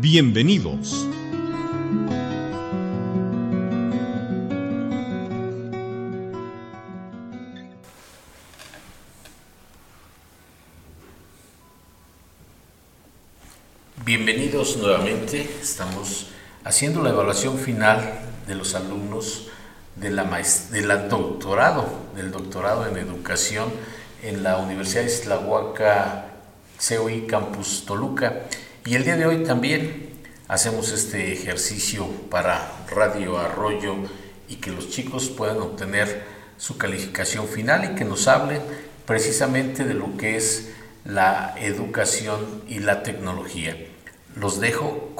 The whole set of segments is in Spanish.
Bienvenidos. Bienvenidos nuevamente. Estamos haciendo la evaluación final de los alumnos de la, doctorado, del doctorado en educación en la Universidad Islahuaca, COI Campus Toluca. Y el día de hoy también hacemos este ejercicio para Radio Arroyo y que los chicos puedan obtener su calificación final y que nos hablen precisamente de lo que es la educación y la tecnología. Los dejo.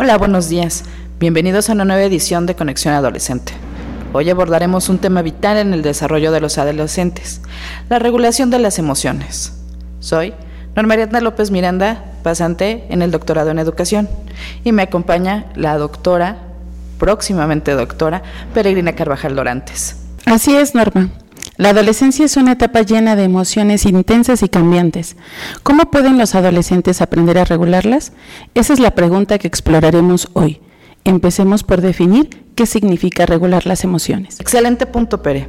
Hola, buenos días. Bienvenidos a una nueva edición de Conexión Adolescente. Hoy abordaremos un tema vital en el desarrollo de los adolescentes, la regulación de las emociones. Soy Norma Ariadna López Miranda, pasante en el doctorado en educación, y me acompaña la doctora, próximamente doctora, Peregrina Carvajal Dorantes. Así es, Norma. La adolescencia es una etapa llena de emociones intensas y cambiantes. ¿Cómo pueden los adolescentes aprender a regularlas? Esa es la pregunta que exploraremos hoy. Empecemos por definir qué significa regular las emociones. Excelente punto, Pere.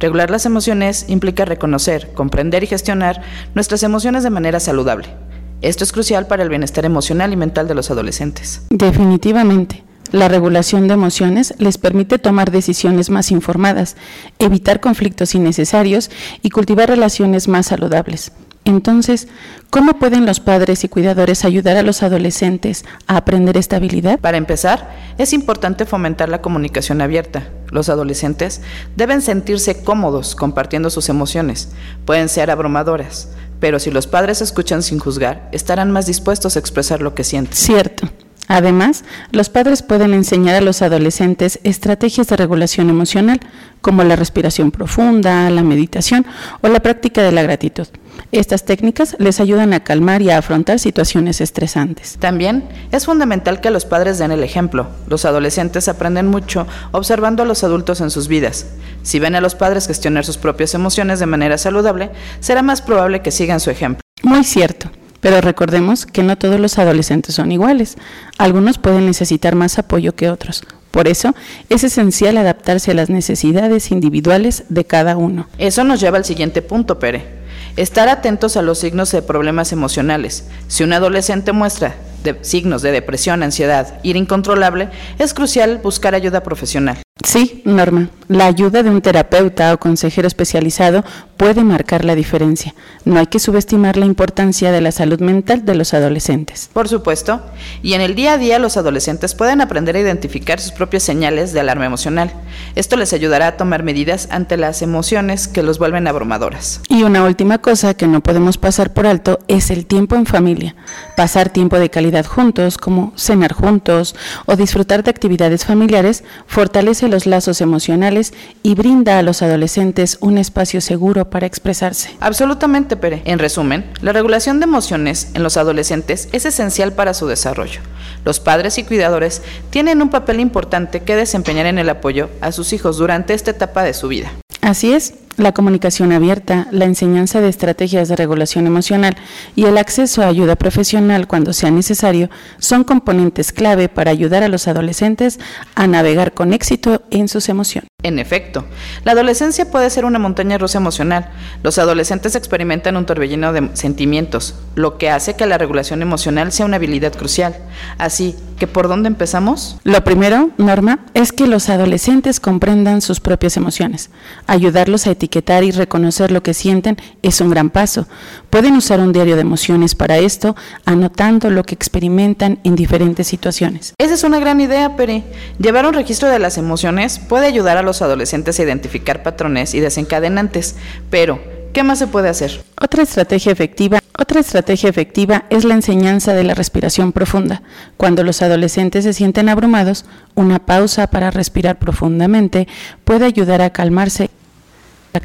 Regular las emociones implica reconocer, comprender y gestionar nuestras emociones de manera saludable. Esto es crucial para el bienestar emocional y mental de los adolescentes. Definitivamente. La regulación de emociones les permite tomar decisiones más informadas, evitar conflictos innecesarios y cultivar relaciones más saludables. Entonces, ¿cómo pueden los padres y cuidadores ayudar a los adolescentes a aprender esta habilidad? Para empezar, es importante fomentar la comunicación abierta. Los adolescentes deben sentirse cómodos compartiendo sus emociones. Pueden ser abrumadoras, pero si los padres escuchan sin juzgar, estarán más dispuestos a expresar lo que sienten. Cierto. Además, los padres pueden enseñar a los adolescentes estrategias de regulación emocional, como la respiración profunda, la meditación o la práctica de la gratitud. Estas técnicas les ayudan a calmar y a afrontar situaciones estresantes. También es fundamental que los padres den el ejemplo. Los adolescentes aprenden mucho observando a los adultos en sus vidas. Si ven a los padres gestionar sus propias emociones de manera saludable, será más probable que sigan su ejemplo. Muy cierto. Pero recordemos que no todos los adolescentes son iguales. Algunos pueden necesitar más apoyo que otros. Por eso es esencial adaptarse a las necesidades individuales de cada uno. Eso nos lleva al siguiente punto, Pere. Estar atentos a los signos de problemas emocionales. Si un adolescente muestra signos de depresión, ansiedad, ira incontrolable, es crucial buscar ayuda profesional. Sí, Norma, la ayuda de un terapeuta o consejero especializado puede marcar la diferencia. No hay que subestimar la importancia de la salud mental de los adolescentes. Por supuesto, y en el día a día los adolescentes pueden aprender a identificar sus propias señales de alarma emocional. Esto les ayudará a tomar medidas ante las emociones que los vuelven abrumadoras. Y una última cosa que no podemos pasar por alto es el tiempo en familia. Pasar tiempo de calidad juntos, como cenar juntos o disfrutar de actividades familiares, fortalece los lazos emocionales y brinda a los adolescentes un espacio seguro para expresarse. Absolutamente, Pere. En resumen, la regulación de emociones en los adolescentes es esencial para su desarrollo. Los padres y cuidadores tienen un papel importante que desempeñar en el apoyo a sus hijos durante esta etapa de su vida. Así es, la comunicación abierta, la enseñanza de estrategias de regulación emocional y el acceso a ayuda profesional cuando sea necesario son componentes clave para ayudar a los adolescentes a navegar con éxito en sus emociones. En efecto, la adolescencia puede ser una montaña rusa emocional. Los adolescentes experimentan un torbellino de sentimientos, lo que hace que la regulación emocional sea una habilidad crucial. Así que, ¿por dónde empezamos? Lo primero, Norma, es que los adolescentes comprendan sus propias emociones. Ayudarlos a etiquetar y reconocer lo que sienten es un gran paso. Pueden usar un diario de emociones para esto, anotando lo que experimentan en diferentes situaciones. Esa es una gran idea, Pere. Llevar un registro de las emociones puede ayudar a los adolescentes a identificar patrones y desencadenantes, pero ¿qué más se puede hacer? Otra estrategia efectiva Otra estrategia efectiva es la enseñanza de la respiración profunda. Cuando los adolescentes se sienten abrumados, una pausa para respirar profundamente puede ayudar a calmarse.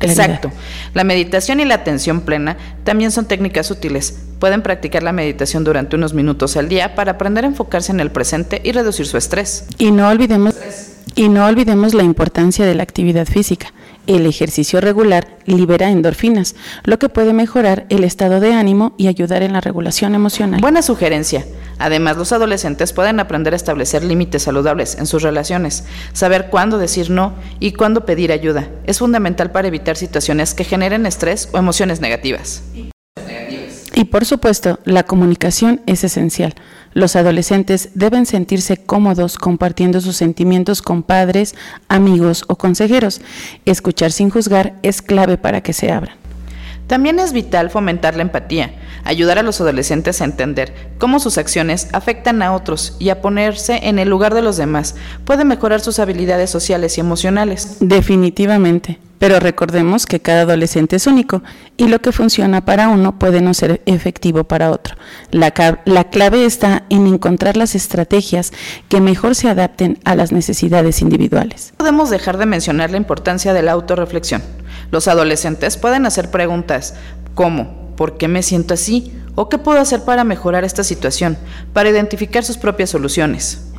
Exacto. La meditación y la atención plena también son técnicas útiles. Pueden practicar la meditación durante unos minutos al día para aprender a enfocarse en el presente y reducir su estrés. Y no olvidemos, y no olvidemos la importancia de la actividad física. El ejercicio regular libera endorfinas, lo que puede mejorar el estado de ánimo y ayudar en la regulación emocional. Buena sugerencia. Además, los adolescentes pueden aprender a establecer límites saludables en sus relaciones, saber cuándo decir no y cuándo pedir ayuda. Es fundamental para evitar situaciones que generen estrés o emociones negativas. Y por supuesto, la comunicación es esencial. Los adolescentes deben sentirse cómodos compartiendo sus sentimientos con padres, amigos o consejeros. Escuchar sin juzgar es clave para que se abran. También es vital fomentar la empatía, ayudar a los adolescentes a entender cómo sus acciones afectan a otros y a ponerse en el lugar de los demás. Puede mejorar sus habilidades sociales y emocionales. Definitivamente. Pero recordemos que cada adolescente es único y lo que funciona para uno puede no ser efectivo para otro. La, la, clave está en encontrar las estrategias que mejor se adapten a las necesidades individuales. No podemos dejar de mencionar la importancia de la autorreflexión. Los adolescentes pueden hacer preguntas como ¿por qué me siento así? ¿O qué puedo hacer para mejorar esta situación? Para identificar sus propias soluciones.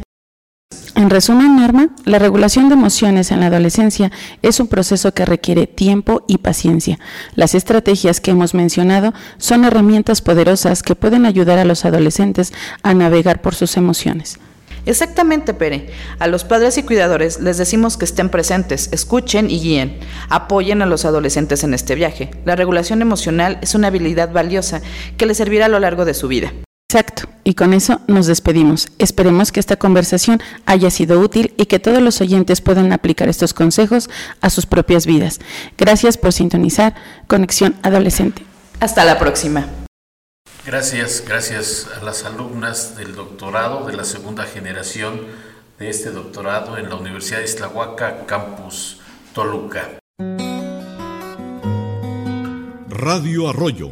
En resumen, Norma, la regulación de emociones en la adolescencia es un proceso que requiere tiempo y paciencia. Las estrategias que hemos mencionado son herramientas poderosas que pueden ayudar a los adolescentes a navegar por sus emociones. Exactamente, Pere. A los padres y cuidadores les decimos que estén presentes, escuchen y guíen. Apoyen a los adolescentes en este viaje. La regulación emocional es una habilidad valiosa que les servirá a lo largo de su vida. Exacto. Y con eso nos despedimos. Esperemos que esta conversación haya sido útil y que todos los oyentes puedan aplicar estos consejos a sus propias vidas. Gracias por sintonizar Conexión Adolescente. Hasta la próxima. Gracias, gracias a las alumnas del doctorado de la segunda generación de este doctorado en la Universidad de Islahuaca, Campus Toluca. Radio Arroyo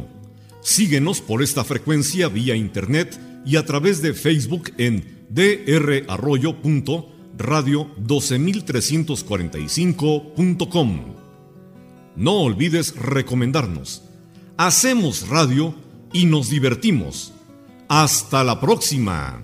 Síguenos por esta frecuencia vía internet y a través de Facebook en drarroyo.radio12345.com. No olvides recomendarnos. Hacemos radio y nos divertimos. Hasta la próxima.